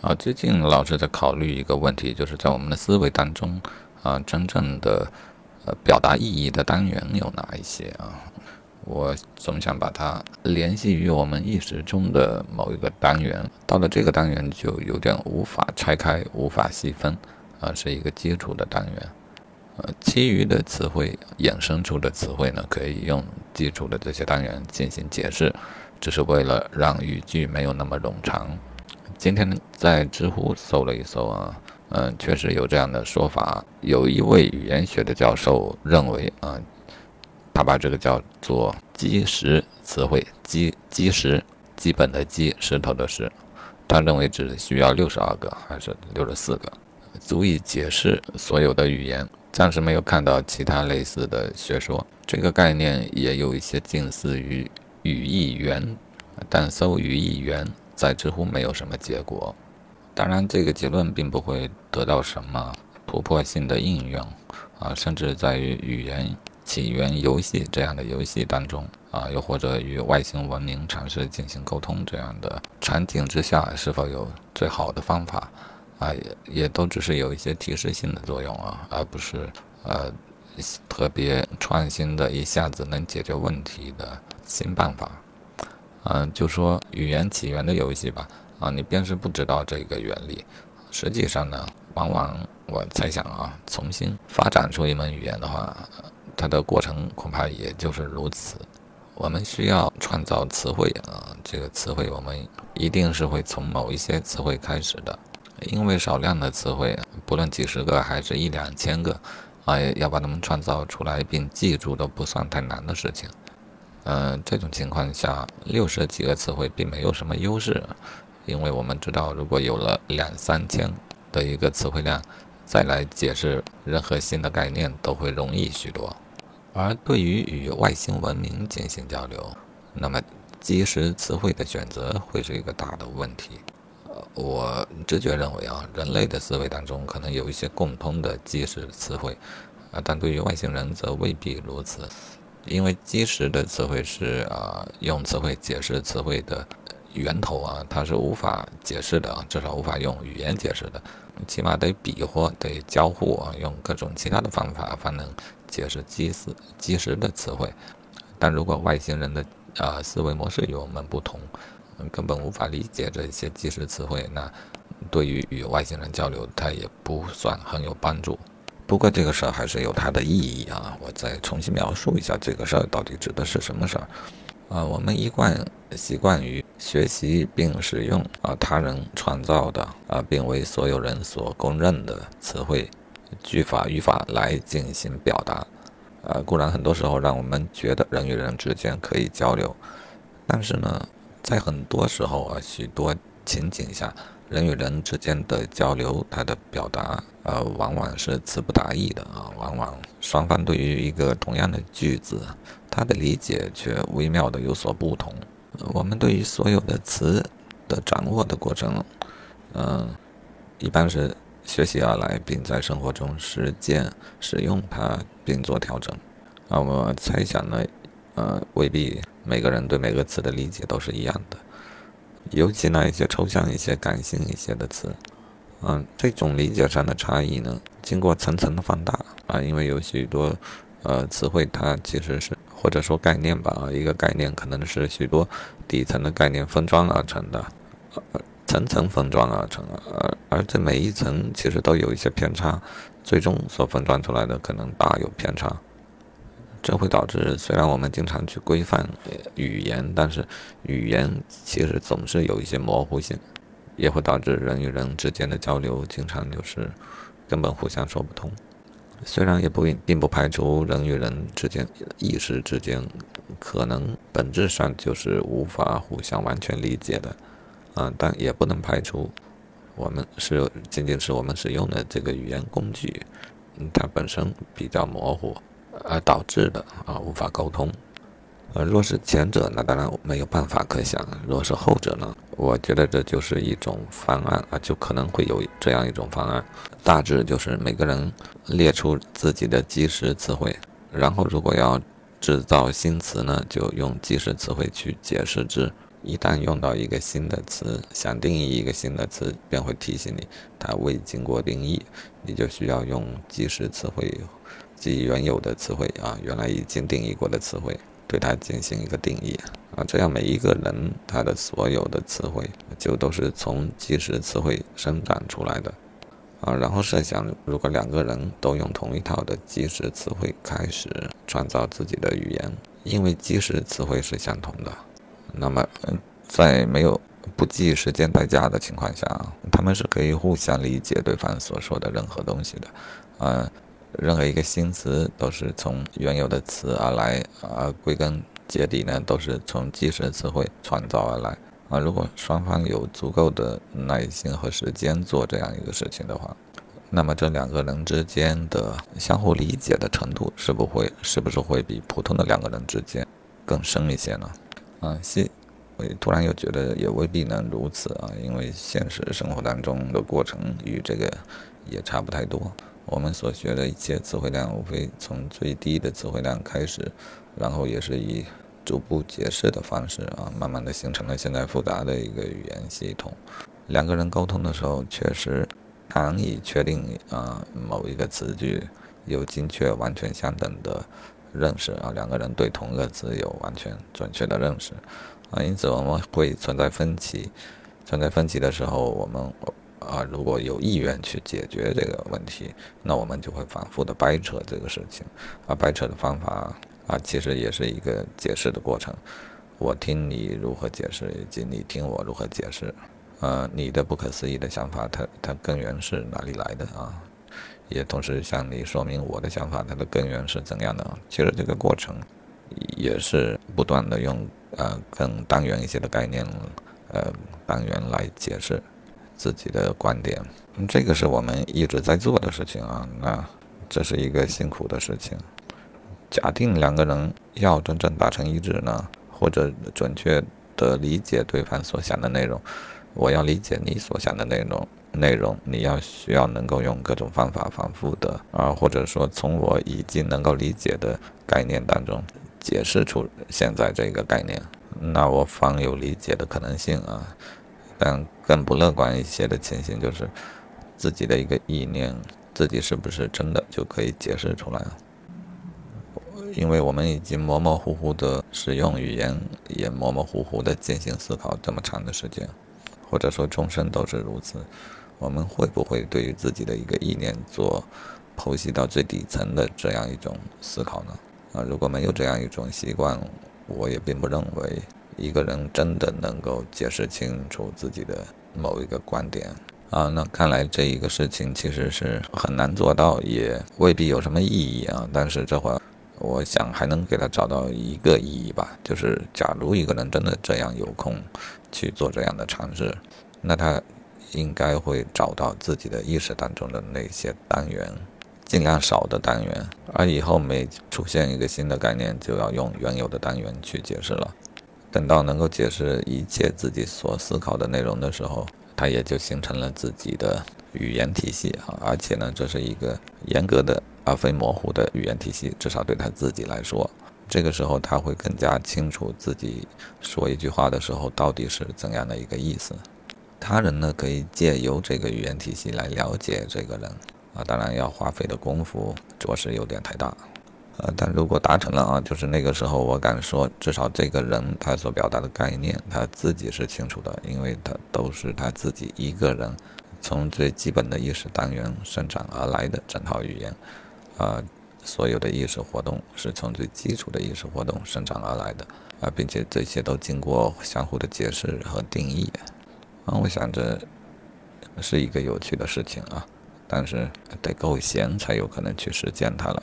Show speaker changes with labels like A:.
A: 啊，最近老是在考虑一个问题，就是在我们的思维当中，啊，真正的呃表达意义的单元有哪一些啊？我总想把它联系于我们意识中的某一个单元，到了这个单元就有点无法拆开、无法细分，啊，是一个基础的单元。呃，其余的词汇衍生出的词汇呢，可以用基础的这些单元进行解释，只是为了让语句没有那么冗长。今天在知乎搜了一搜啊，嗯，确实有这样的说法。有一位语言学的教授认为啊，他把这个叫做基石词汇，基基石，基本的基，石头的石。他认为只需要六十二个还是六十四个，足以解释所有的语言。暂时没有看到其他类似的学说。这个概念也有一些近似于语义源，但搜语义源。在知乎没有什么结果，当然这个结论并不会得到什么突破性的应用啊，甚至在于语言起源游戏这样的游戏当中啊，又或者与外星文明尝试进行沟通这样的场景之下，是否有最好的方法啊，也也都只是有一些提示性的作用啊，而不是呃特别创新的一下子能解决问题的新办法。嗯，就说语言起源的游戏吧。啊，你便是不知道这个原理。实际上呢，往往我猜想啊，重新发展出一门语言的话，它的过程恐怕也就是如此。我们需要创造词汇啊，这个词汇我们一定是会从某一些词汇开始的，因为少量的词汇，不论几十个还是一两千个，啊，要把它们创造出来并记住都不算太难的事情。嗯，这种情况下，六十几个词汇并没有什么优势，因为我们知道，如果有了两三千的一个词汇量，再来解释任何新的概念都会容易许多。而对于与外星文明进行交流，那么基石词汇的选择会是一个大的问题。呃，我直觉认为啊，人类的思维当中可能有一些共通的基石词汇，啊，但对于外星人则未必如此。因为基石的词汇是啊，用词汇解释词汇的源头啊，它是无法解释的啊，至少无法用语言解释的，起码得比划，得交互啊，用各种其他的方法方能解释基石基石的词汇。但如果外星人的啊思维模式与我们不同，根本无法理解这些基石词汇，那对于与外星人交流，它也不算很有帮助。不过这个事儿还是有它的意义啊！我再重新描述一下这个事儿到底指的是什么事儿啊？我们一贯习惯于学习并使用啊他人创造的啊并为所有人所公认的词汇、句法、语法来进行表达啊。固然很多时候让我们觉得人与人之间可以交流，但是呢，在很多时候啊许多情景下。人与人之间的交流，它的表达，呃，往往是词不达意的啊。往往双方对于一个同样的句子，它的理解却微妙的有所不同。我们对于所有的词的掌握的过程，嗯，一般是学习而来，并在生活中实践使用它，并做调整。啊，我猜想呢，呃，未必每个人对每个词的理解都是一样的。尤其那一些抽象一些、感性一些的词，嗯，这种理解上的差异呢，经过层层的放大啊，因为有许多呃词汇，它其实是或者说概念吧啊，一个概念可能是许多底层的概念分装而成的，层层分装而成，而而这每一层其实都有一些偏差，最终所分装出来的可能大有偏差。这会导致，虽然我们经常去规范语言，但是语言其实总是有一些模糊性，也会导致人与人之间的交流经常就是根本互相说不通。虽然也不并不排除人与人之间意识之间可能本质上就是无法互相完全理解的，啊，但也不能排除我们是仅仅是我们使用的这个语言工具，它本身比较模糊。而导致的啊，无法沟通。呃，若是前者，那当然没有办法可想；若是后者呢，我觉得这就是一种方案啊，就可能会有这样一种方案。大致就是每个人列出自己的基石词汇，然后如果要制造新词呢，就用基石词汇去解释之，一旦用到一个新的词，想定义一个新的词，便会提醒你它未经过定义，你就需要用即时词汇，即原有的词汇啊，原来已经定义过的词汇，对它进行一个定义啊，这样每一个人他的所有的词汇就都是从即时词汇生长出来的啊。然后设想，如果两个人都用同一套的即时词汇开始创造自己的语言，因为即时词汇是相同的。那么，在没有不计时间代价的情况下，他们是可以互相理解对方所说的任何东西的。啊，任何一个新词都是从原有的词而来，而归根结底呢，都是从即时词汇创造而来。啊，如果双方有足够的耐心和时间做这样一个事情的话，那么这两个人之间的相互理解的程度，是不会是不是会比普通的两个人之间更深一些呢？啊，现我突然又觉得也未必能如此啊，因为现实生活当中的过程与这个也差不太多。我们所学的一切词汇量，无非从最低的词汇量开始，然后也是以逐步解释的方式啊，慢慢的形成了现在复杂的一个语言系统。两个人沟通的时候，确实难以确定啊某一个词句有精确完全相等的。认识啊，两个人对同个词有完全准确的认识啊，因此我们会存在分歧。存在分歧的时候，我们啊如果有意愿去解决这个问题，那我们就会反复的掰扯这个事情。啊，掰扯的方法啊，其实也是一个解释的过程。我听你如何解释，以及你听我如何解释。呃，你的不可思议的想法，它它根源是哪里来的啊？也同时向你说明我的想法，它的根源是怎样的。其实这个过程也是不断的用呃更单元一些的概念，呃单元来解释自己的观点。这个是我们一直在做的事情啊。那这是一个辛苦的事情。假定两个人要真正达成一致呢，或者准确的理解对方所想的内容，我要理解你所想的内容。内容你要需要能够用各种方法反复的啊，或者说从我已经能够理解的概念当中解释出现在这个概念，那我方有理解的可能性啊。但更不乐观一些的情形就是自己的一个意念，自己是不是真的就可以解释出来？因为我们已经模模糊糊的使用语言，也模模糊糊的进行思考这么长的时间，或者说终身都是如此。我们会不会对于自己的一个意念做剖析到最底层的这样一种思考呢？啊，如果没有这样一种习惯，我也并不认为一个人真的能够解释清楚自己的某一个观点。啊，那看来这一个事情其实是很难做到，也未必有什么意义啊。但是这会儿，我想还能给他找到一个意义吧，就是假如一个人真的这样有空去做这样的尝试，那他。应该会找到自己的意识当中的那些单元，尽量少的单元，而以后每出现一个新的概念，就要用原有的单元去解释了。等到能够解释一切自己所思考的内容的时候，他也就形成了自己的语言体系啊！而且呢，这是一个严格的而非模糊的语言体系，至少对他自己来说，这个时候他会更加清楚自己说一句话的时候到底是怎样的一个意思。他人呢，可以借由这个语言体系来了解这个人啊，当然要花费的功夫着实有点太大，呃，但如果达成了啊，就是那个时候我敢说，至少这个人他所表达的概念他自己是清楚的，因为他都是他自己一个人从最基本的意识单元生长而来的整套语言，啊，所有的意识活动是从最基础的意识活动生长而来的啊，并且这些都经过相互的解释和定义。啊，我想着是一个有趣的事情啊，但是得够闲才有可能去实践它了。